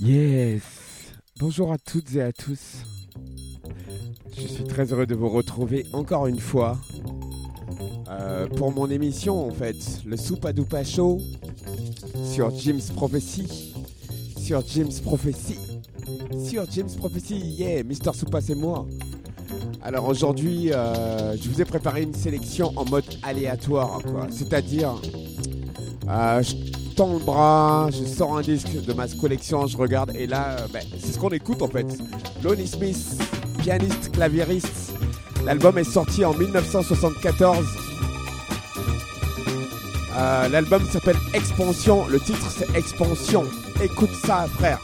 Yes. Bonjour à toutes et à tous. Je suis très heureux de vous retrouver encore une fois euh, pour mon émission en fait, le Soupa Dupa Show sur Jim's Prophecy. Sur Jim's Prophecy. Sur Jim's Prophecy, yeah, Mister Soupa c'est moi. Alors aujourd'hui, euh, je vous ai préparé une sélection en mode aléatoire, quoi. C'est-à-dire, euh, je tends le bras, je sors un disque de ma collection, je regarde, et là, euh, ben, c'est ce qu'on écoute en fait. Lonnie Smith, pianiste, claviériste. L'album est sorti en 1974. Euh, L'album s'appelle Expansion. Le titre c'est Expansion. Écoute ça, frère.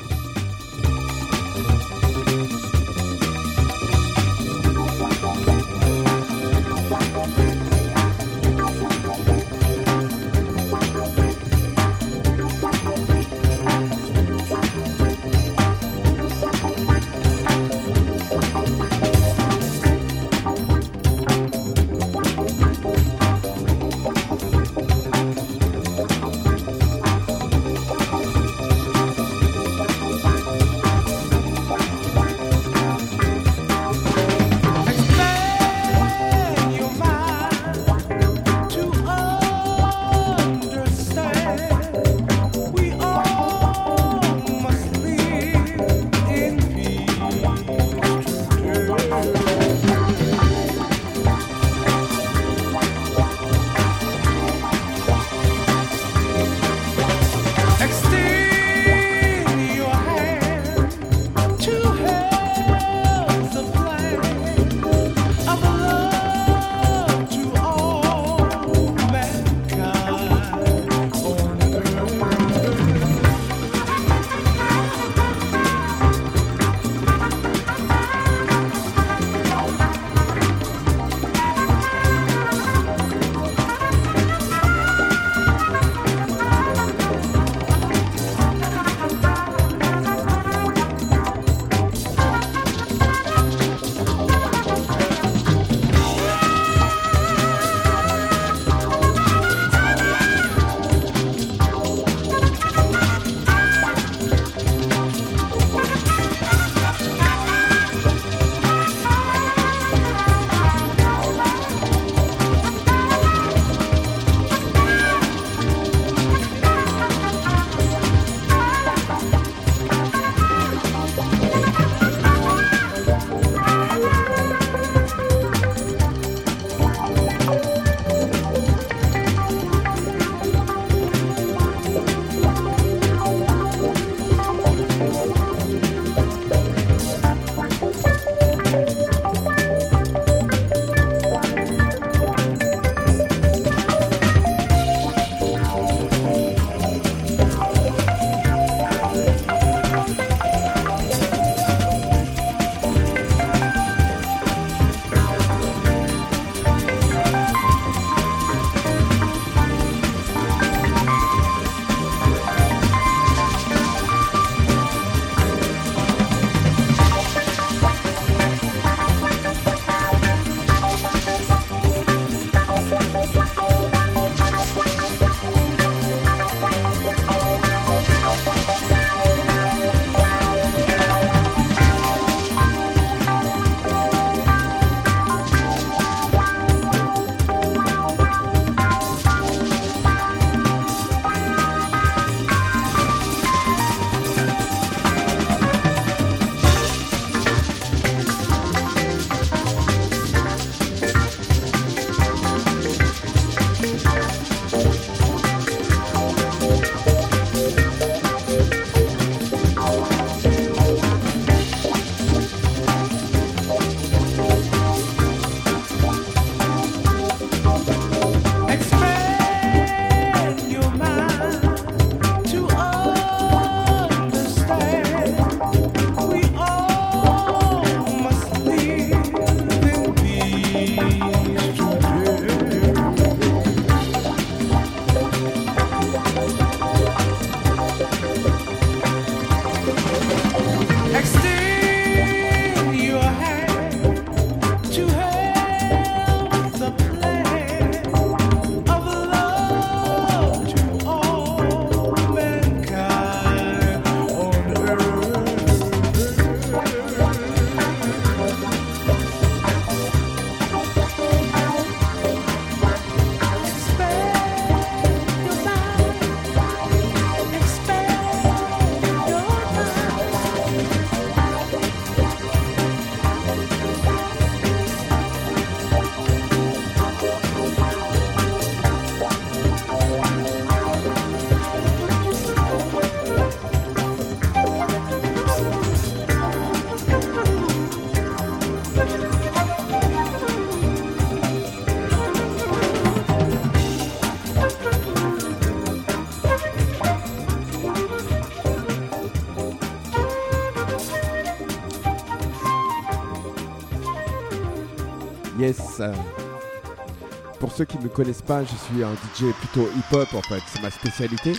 Pour ceux qui ne me connaissent pas, je suis un DJ plutôt hip-hop en fait, c'est ma spécialité.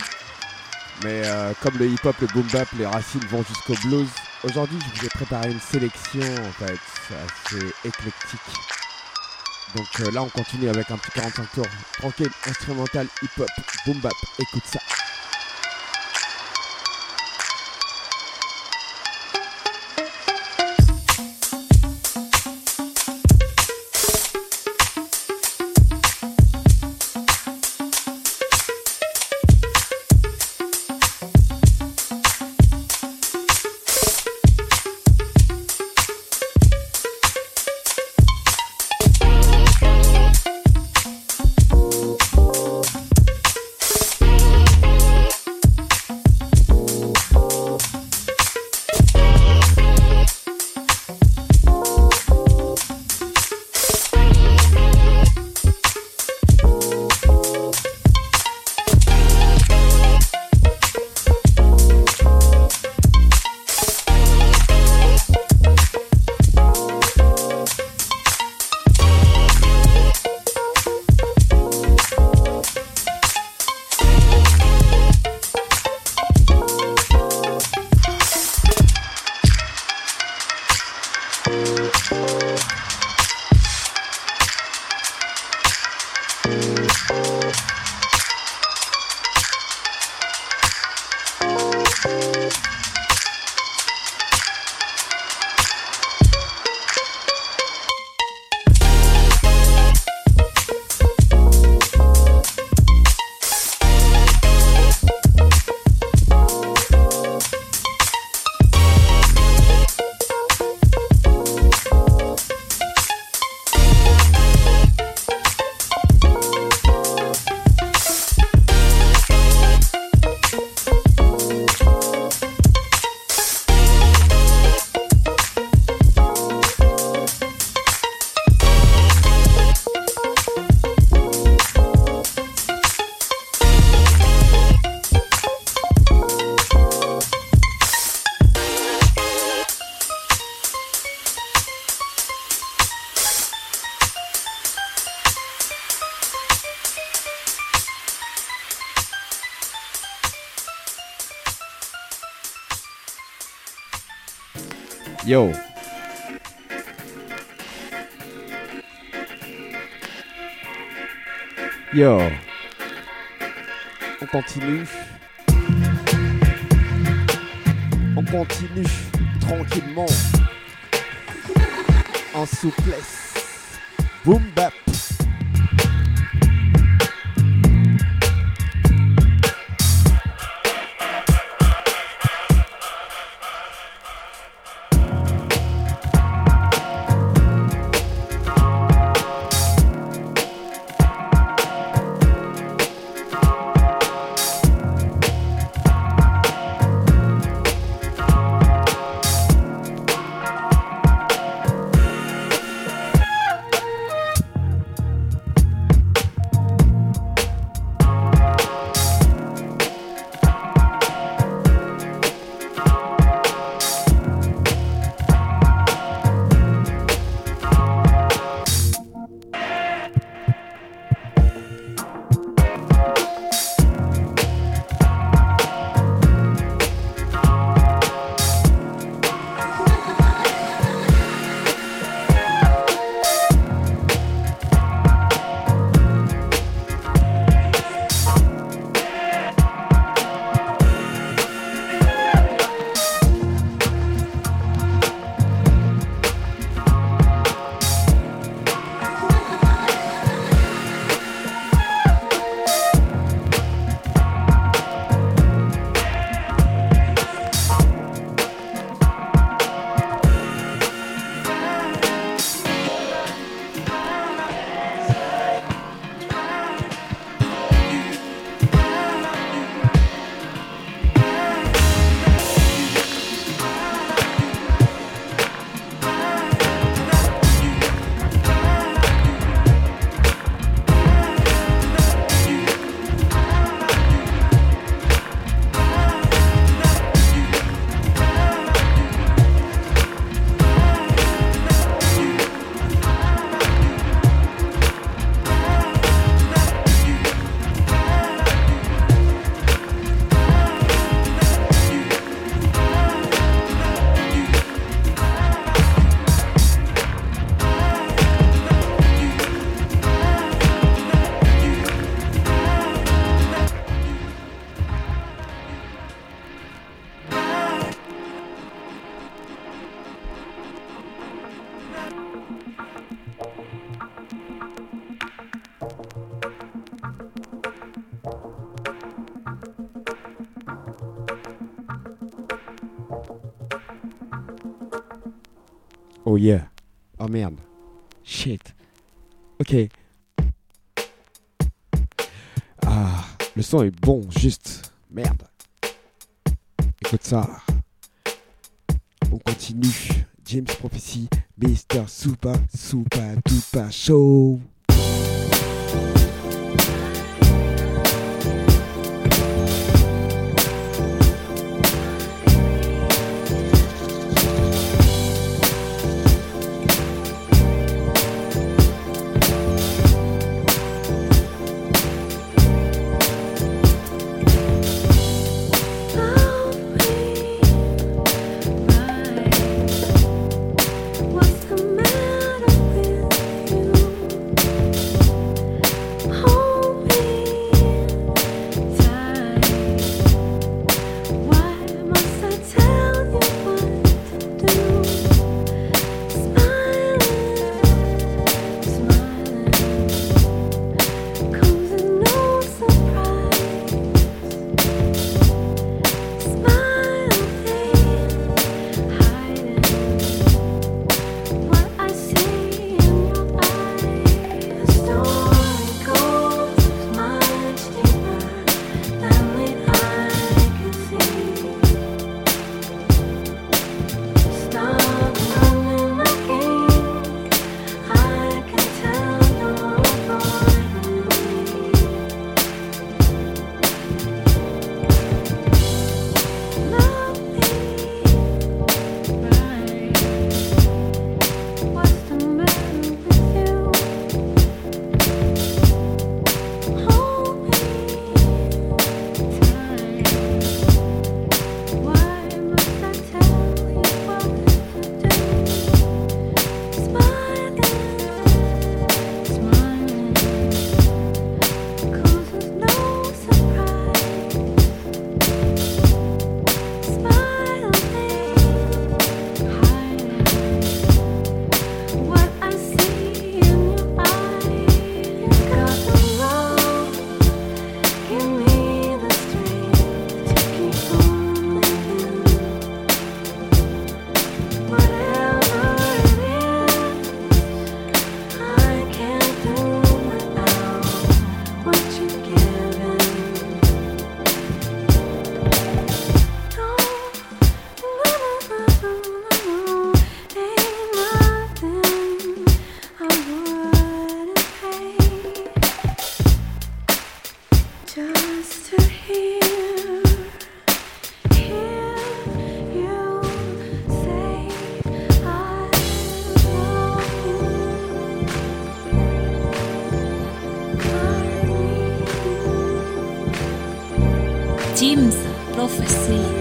Mais euh, comme le hip-hop, le boom-bap, les racines vont jusqu'au blues, aujourd'hui je vous ai préparé une sélection en fait assez éclectique. Donc euh, là on continue avec un petit 45 tours tranquille, instrumental, hip-hop, boom-bap, écoute ça. Yo. Yo. On continue. On continue tranquillement. En souplesse. Boom bap. Oh yeah. Oh merde. Shit. Ok. Ah, le son est bon, juste. Merde. Écoute ça. On continue. James Prophecy, Mr. Super, Super, Duper Show. James prophecy.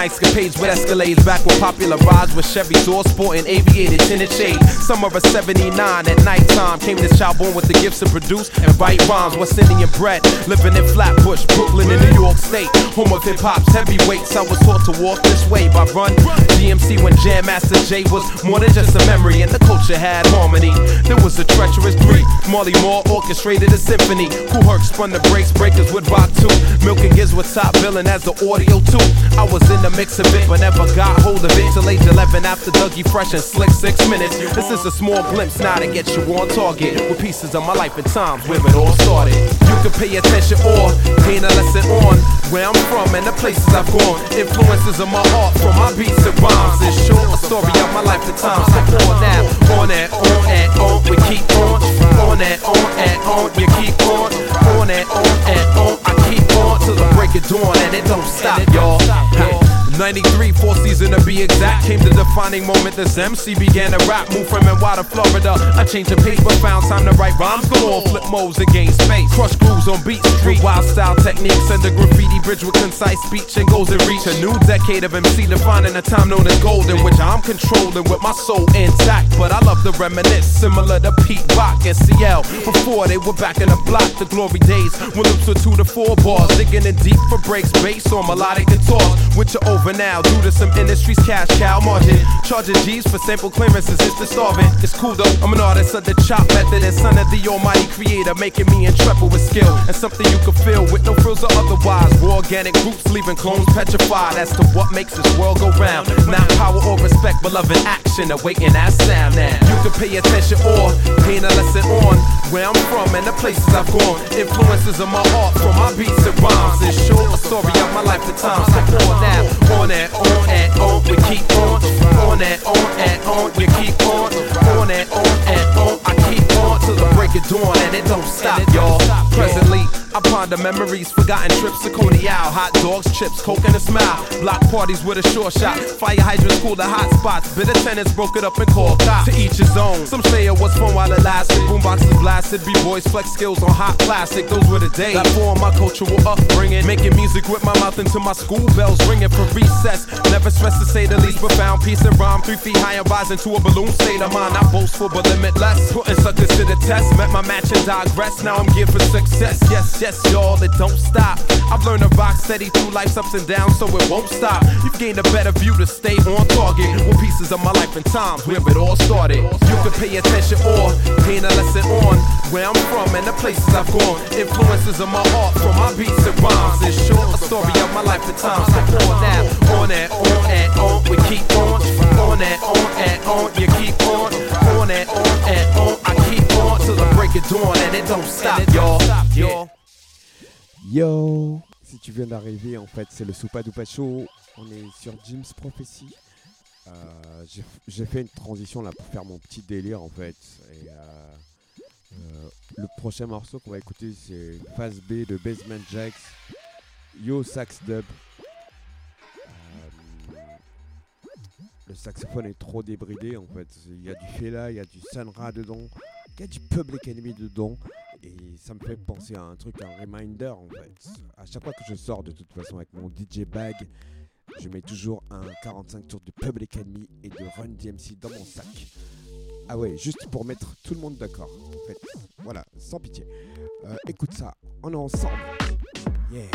For the bling and ice capades with Escalades back when popularized with Chevy door sporting aviated tinted shade. Summer of 79 at nighttime came this child born with the gifts to produce and write rhymes. West Indian bread, living in Flatbush, Brooklyn, and New York State. Home of hip hop's heavyweights. I was taught to walk this way by Run DMC when Jam Master Jay was more than just a memory, and the culture had harmony. There was a treacherous breed. Marley Marl orchestrated a symphony. Kool Herc spun the brakes, breakers would rock too. Milk and Giz was top billing as the Audio Two. I was in the mix of it, but never got hold of it till age 11 after Dougie Fresh and Slick Six Minutes. This is a small glimpse now to get you on target with pieces of my life and times where it all started. You can pay attention or gain a lesson on where I'm from and the places I've gone. Influences of my art from my beats and rhymes. It's short a story of my life and times. So on now, on and on and on, we keep on. On and on and on, you keep on. On and on and on, I keep on till the break of dawn and it don't stop, y'all. Ha. 93, four season to be exact. Came the defining moment this MC began to rap. Moved from to Florida. I changed the pace, but found time to write rhymes. Go on, flip modes and gain space. Crush grooves on beat street. Wild style techniques and the graffiti bridge with concise speech and goals in reach. A new decade of MC defining a time known as golden, which I'm controlling with my soul intact. But I love to reminisce, similar to Pete Rock and CL. Before they were back in the block, the glory days. When loops were two to four bars, digging in deep for breaks, bass on melodic guitars. Which are over now due to some industry's cash cow margin. Charging G's for sample clearances, it's the starving. It's cool though, I'm an artist of the chop method and son of the almighty creator, making me intrepid with skill and something you can feel with no frills or otherwise. Raw organic roots leaving clones petrified as to what makes this world go round. Not power or respect, but love and action, awaiting that sound now. You can pay attention or gain a lesson on where I'm from and the places I've gone. Influences of my art from my beats and rhymes. It's short a story of my life and times. So on now, on and on and on, we keep on. On and on and on, you keep on. On and on and on, I keep on till the break of dawn and it don't stop, y'all. Presently, I ponder memories, forgotten trips to Coney Isle, hot dogs, chips, coke and a smile. Block parties with a short shot, fire hydrants cool the hot spots. Bitter tenants broke it up and called cops. To each his own. Some say it was fun while it lasted. Boomboxes blasted, b-boys flex skills on hot plastic. Those were the days. That formed my cultural upbringing, making music with my mouth into my school bells ringing for recess. Never stressed to say the least, but found peace and rhyme. Three feet high and rising to a balloon state of mind. Not boastful but limitless. Putting suckers to the test. Met my match and digress. Now I'm geared for success. Yes, yes, y'all, it don't stop. I've learned to rock steady through life's ups and downs, so it won't stop. You've gained a better view to stay on target with pieces of my life and times where it all started. You can pay attention or gain a lesson on where I'm from and the places I've gone. Influences of my art from my beats and rhymes. It's short a story of my life and times. So on now, on and on and on, we keep on. On and on and on, you keep on. On and on and on, I keep on till the break of dawn and it don't stop, y'all. Yo Si tu viens d'arriver, en fait, c'est le Soupa Doupa Show. On est sur Jim's Prophecy. Euh, j'ai- fait une transition là pour faire mon petit délire en fait. Et, euh, euh, le prochain morceau qu'on va écouter, c'est phase B de Basement Jacks. Yo Sax Dub. Le saxophone est trop débridé en fait. Il y a du Fela, il y a du Sunra dedans, il y a du Public Enemy dedans. Et ça me fait penser à un truc, un reminder en fait. À chaque fois que je sors de toute façon avec mon DJ bag, je mets toujours un 45 tours de Public Enemy et de Run DMC dans mon sac. Ah ouais, juste pour mettre tout le monde d'accord en fait. Voilà, sans pitié. Euh, écoute ça, on est ensemble. Yeah.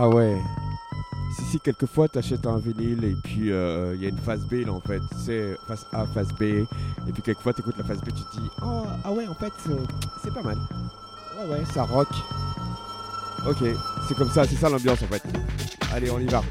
Ah ouais. Si, si, quelquefois t'achètes un vinyle et puis euh, il y a une phase B là en fait. C'est phase A, phase B. Et puis quelquefois t'écoutes la phase B, tu te dis Oh, ah ouais, en fait, euh, c'est pas mal. Ouais, ouais, ça rock. Ok, c'est comme ça, c'est ça l'ambiance en fait. Allez, on y va.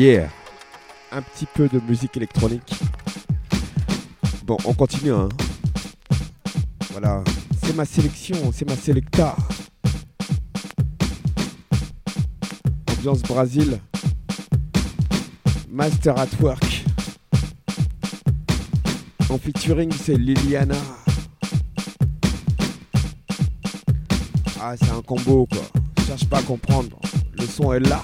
Un petit peu de musique électronique. Bon, on continue. Hein. Voilà. C'est ma sélection, c'est ma selecta. Ambiance Brésil. Master at Work. En featuring, c'est Liliana. Ah, c'est un combo quoi. Cherche pas à comprendre. Le son est là.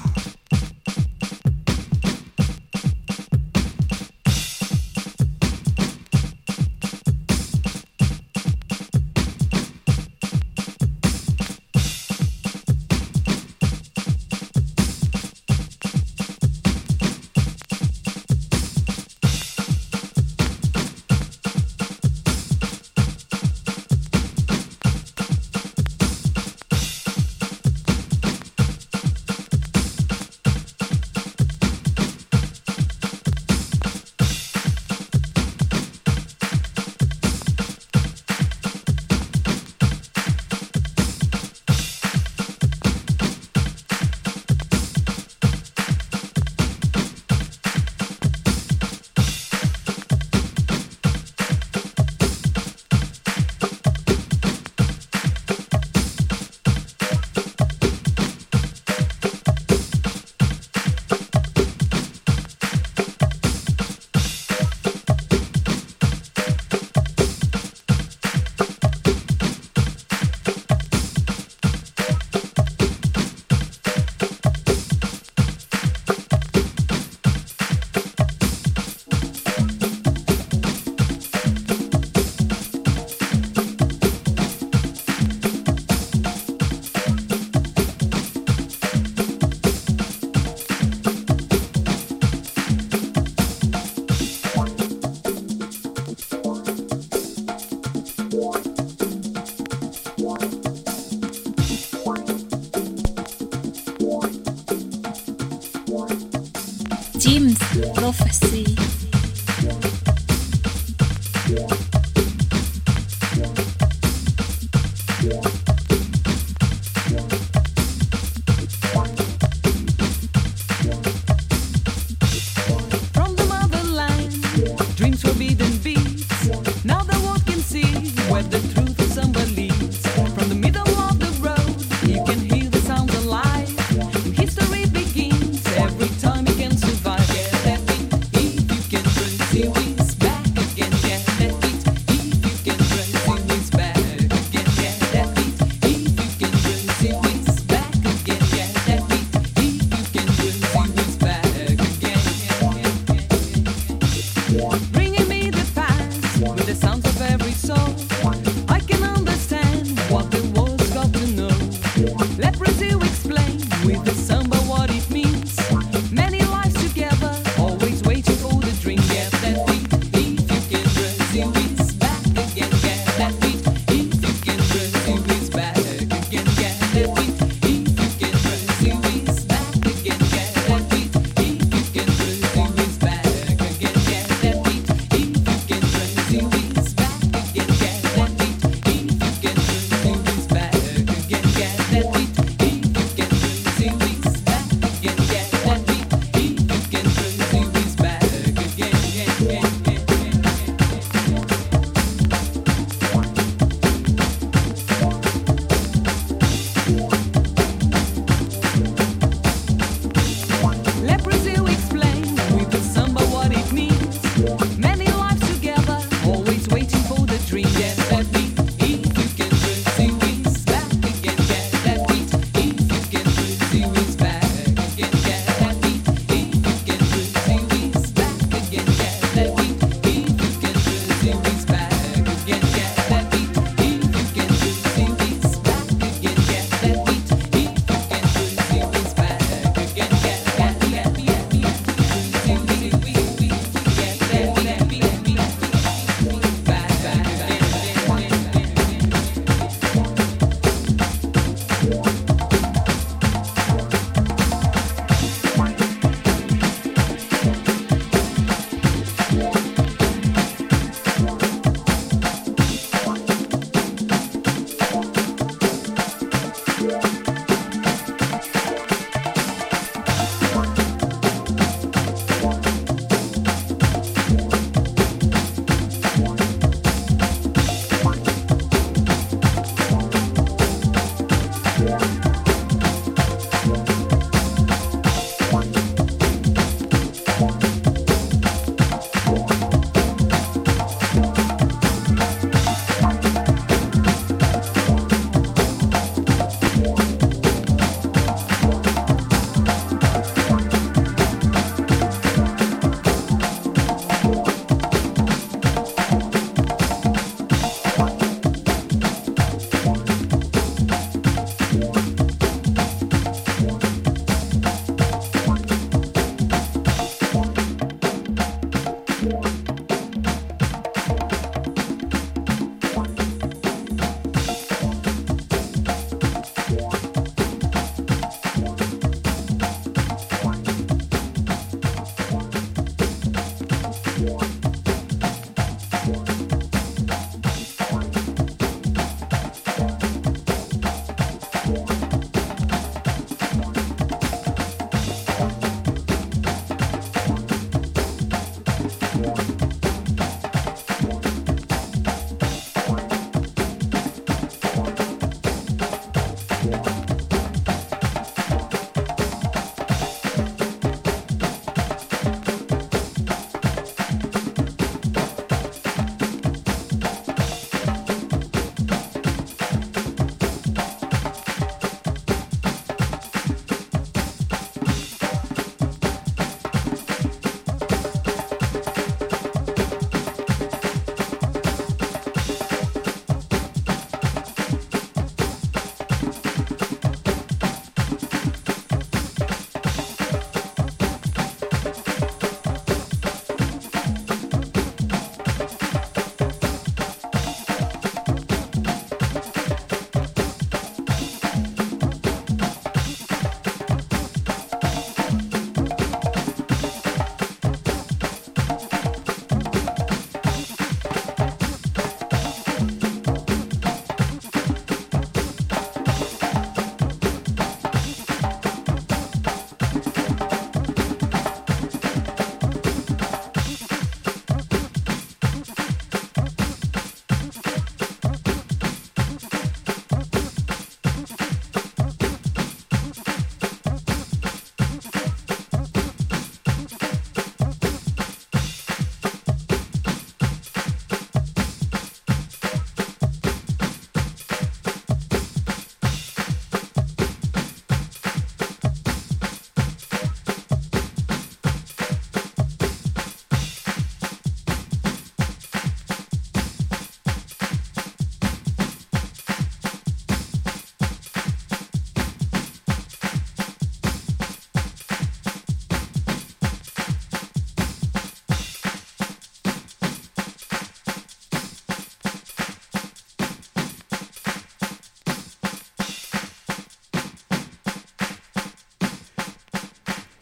With the samba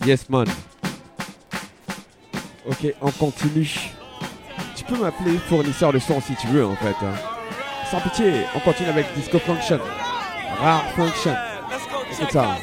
Yes, man. Ok, on continue. Tu peux m'appeler fournisseur de son si tu veux, en fait. Hein. Sans pitié, on continue avec Disco Function. Rare Function. Écoute ça.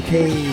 cocaine.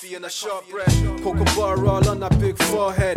coffee and a shortbread. Cocoa bar all on a big forehead.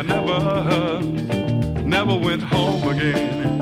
I never, never went home again.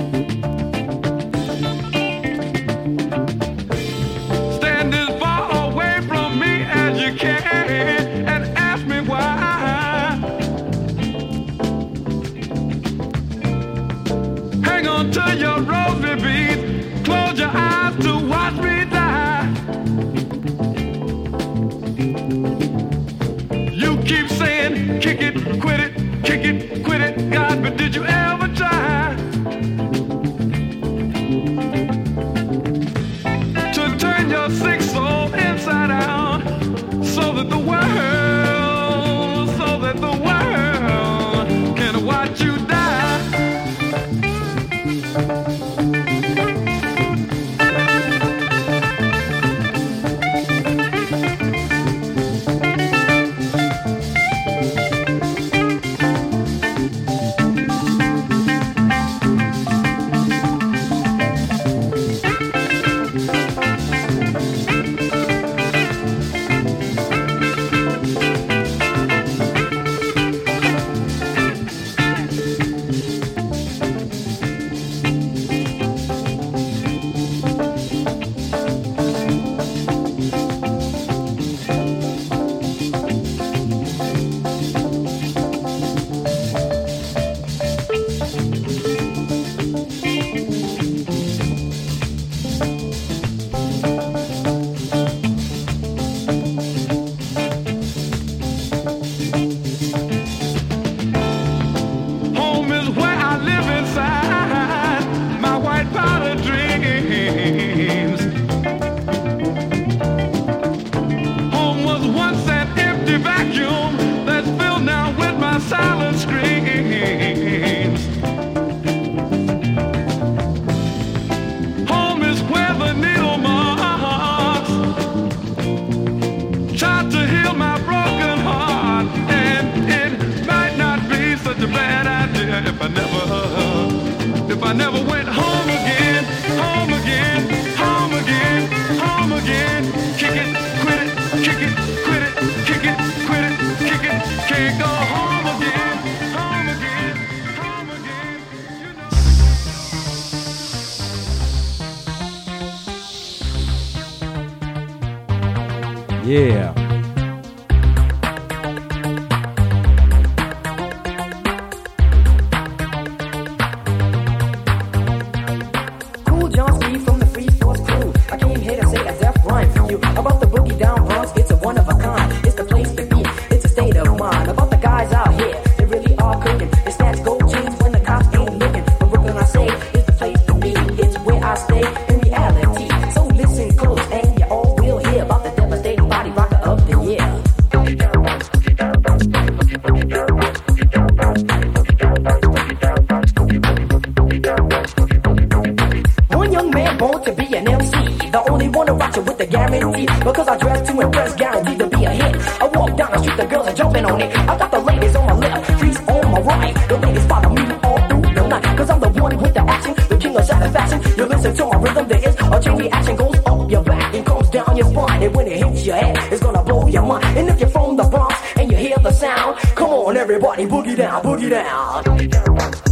Everybody, boogie down, boogie down.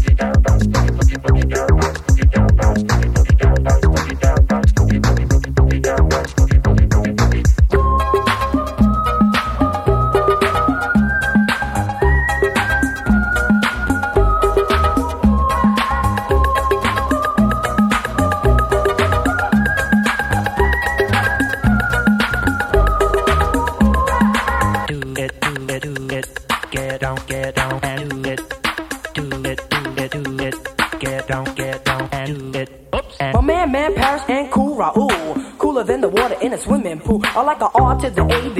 I like the R to the A,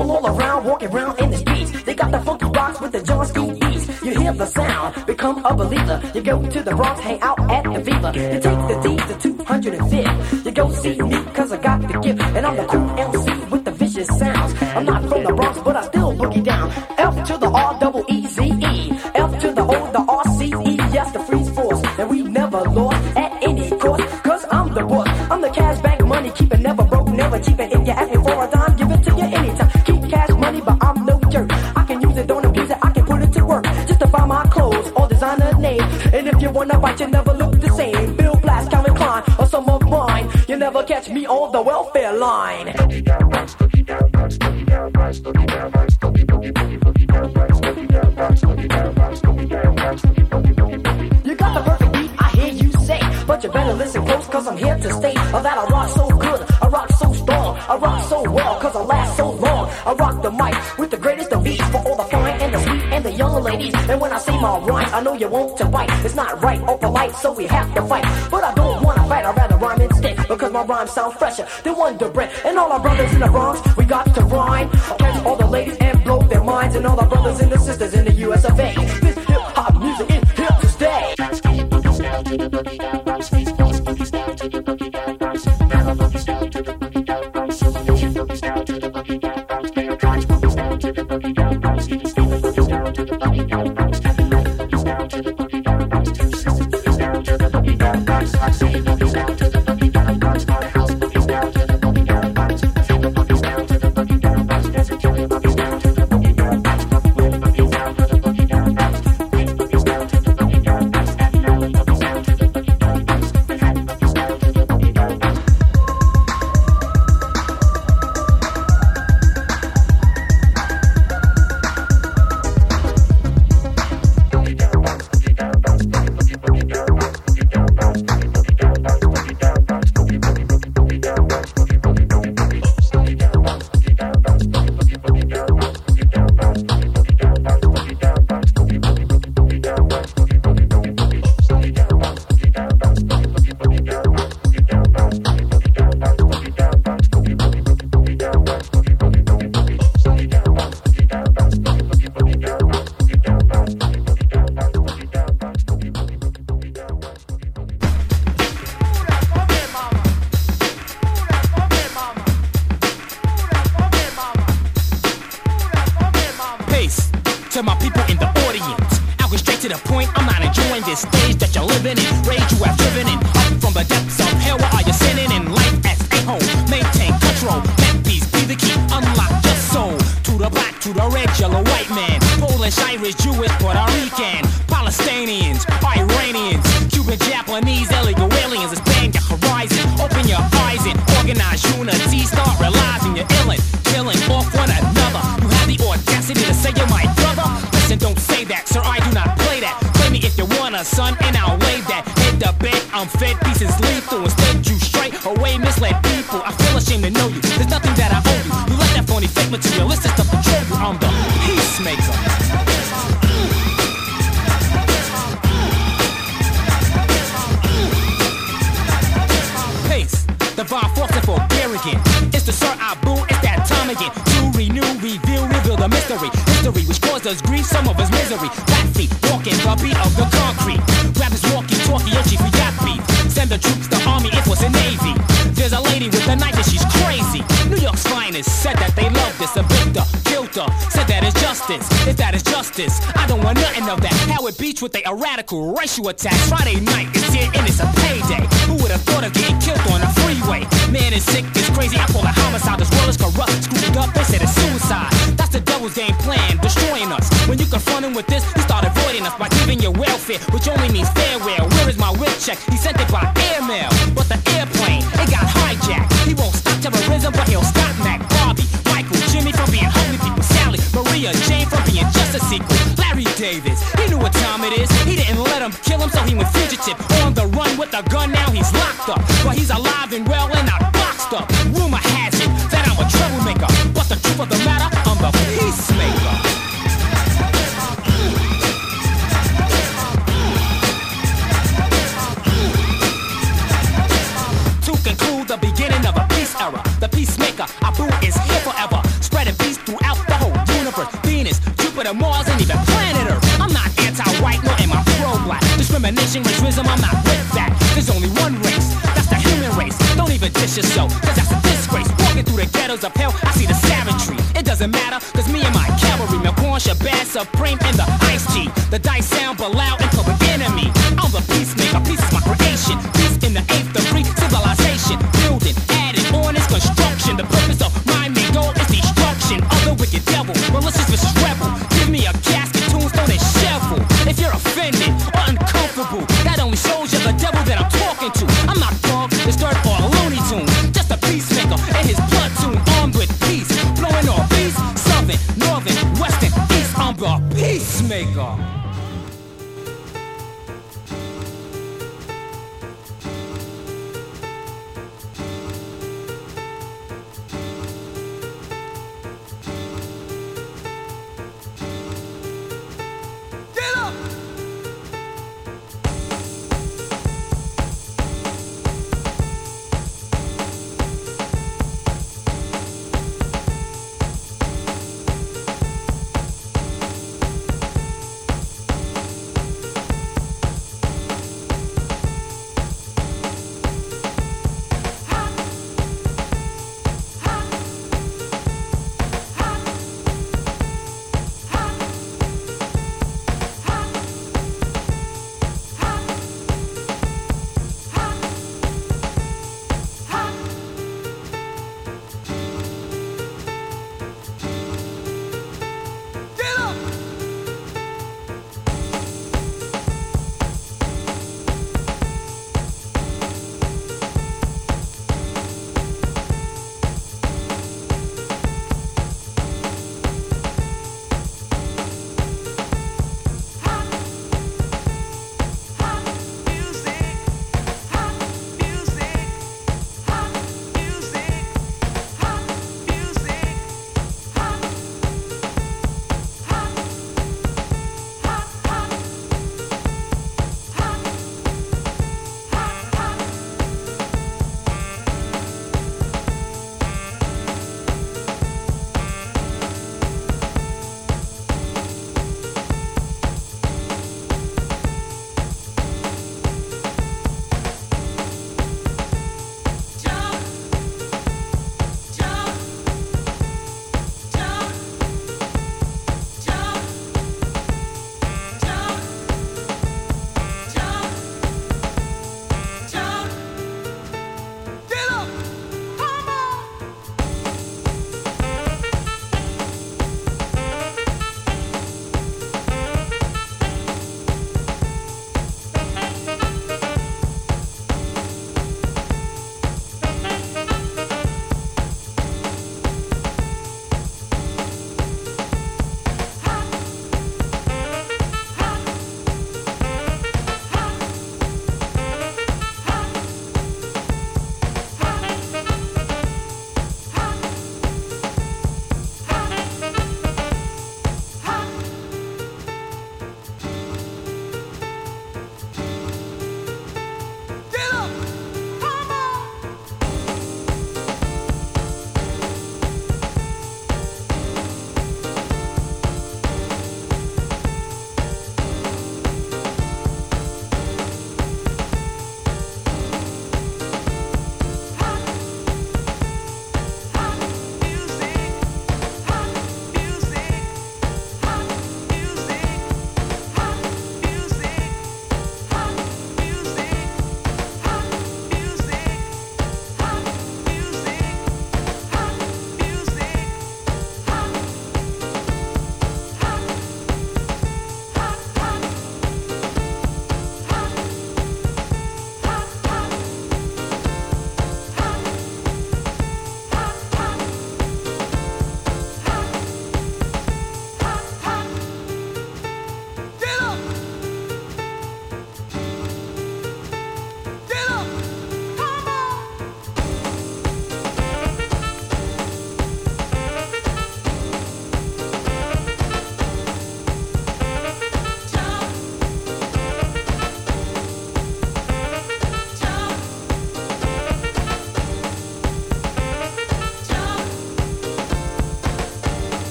People all around walking around in the streets. They got the funky box with the John Steve beats. You hear the sound, become a believer. You go to the Bronx, hang out at the Viva. You take the D to 205. You go see me, cause I got the gift. And I'm the cool MC with the vicious sounds. I'm not from the Bronx, but I still boogie down. F to the R double E Z E. F to the O, the R C E. Yes, the freeze never catch me on the welfare line. You got the perfect beat, I hear you say. But you better listen close, cause I'm here to stay. Oh, that I rock so good, I rock so strong, I rock so well, cause I last so long. I rock the mic with the greatest of beats for all the fine and the sweet and the young ladies. And when I say my rhyme, I know you want to bite. It's not right or polite, so we have to fight. But I rhymes sound fresher than Wonder Bread. And all our brothers in the Bronx, we got to rhyme. Catch all the ladies and blow their minds. And all our brothers and the sisters in the The Sir Abu, it's that time again. To renew, reveal, reveal the mystery. History which caused us grief, some of us misery. Feet, walking the beat of the concrete. Grab his walkie talkie, chief, we got beef. Send the troops, the army, Air Force, and Navy. There's a lady with a knife and she's crazy. New York's finest said that they justice. If that is justice, I don't want nothing of that. Howard Beach with a radical racial attack. Friday night is here and it's a payday. Who would have thought of getting killed on a freeway? Man is sick, it's crazy. I call it homicide. This world is corrupt, screwed up. They said it's suicide. That's the devil's game plan, destroying us. When you confront him with this, he start avoiding us by giving you welfare, which only means farewell. Where is my whip check? He sent it by airmail, Maria, Jane from being just a sequel, Larry Davis. He knew what time it is. He didn't let him kill him, so he went fugitive on the run with a gun. Now he's locked up, but he's alive Discrimination, racism, I'm not with that. There's only one race, that's the human race. Don't even dish yourself, cause that's a disgrace. Walking through the ghettos of hell, I see the savagery. It doesn't matter, cause me and my cavalry, Melkorn, Shabazz, Supreme, and the Ice T. The dice sound but loud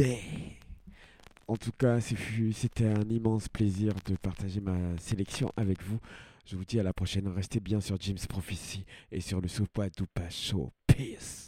est. En tout cas, c'était un immense plaisir de partager ma sélection avec vous. Je vous dis à la prochaine. Restez bien sur Jim's Prophecy et sur le Sopa Dupa Show. Peace.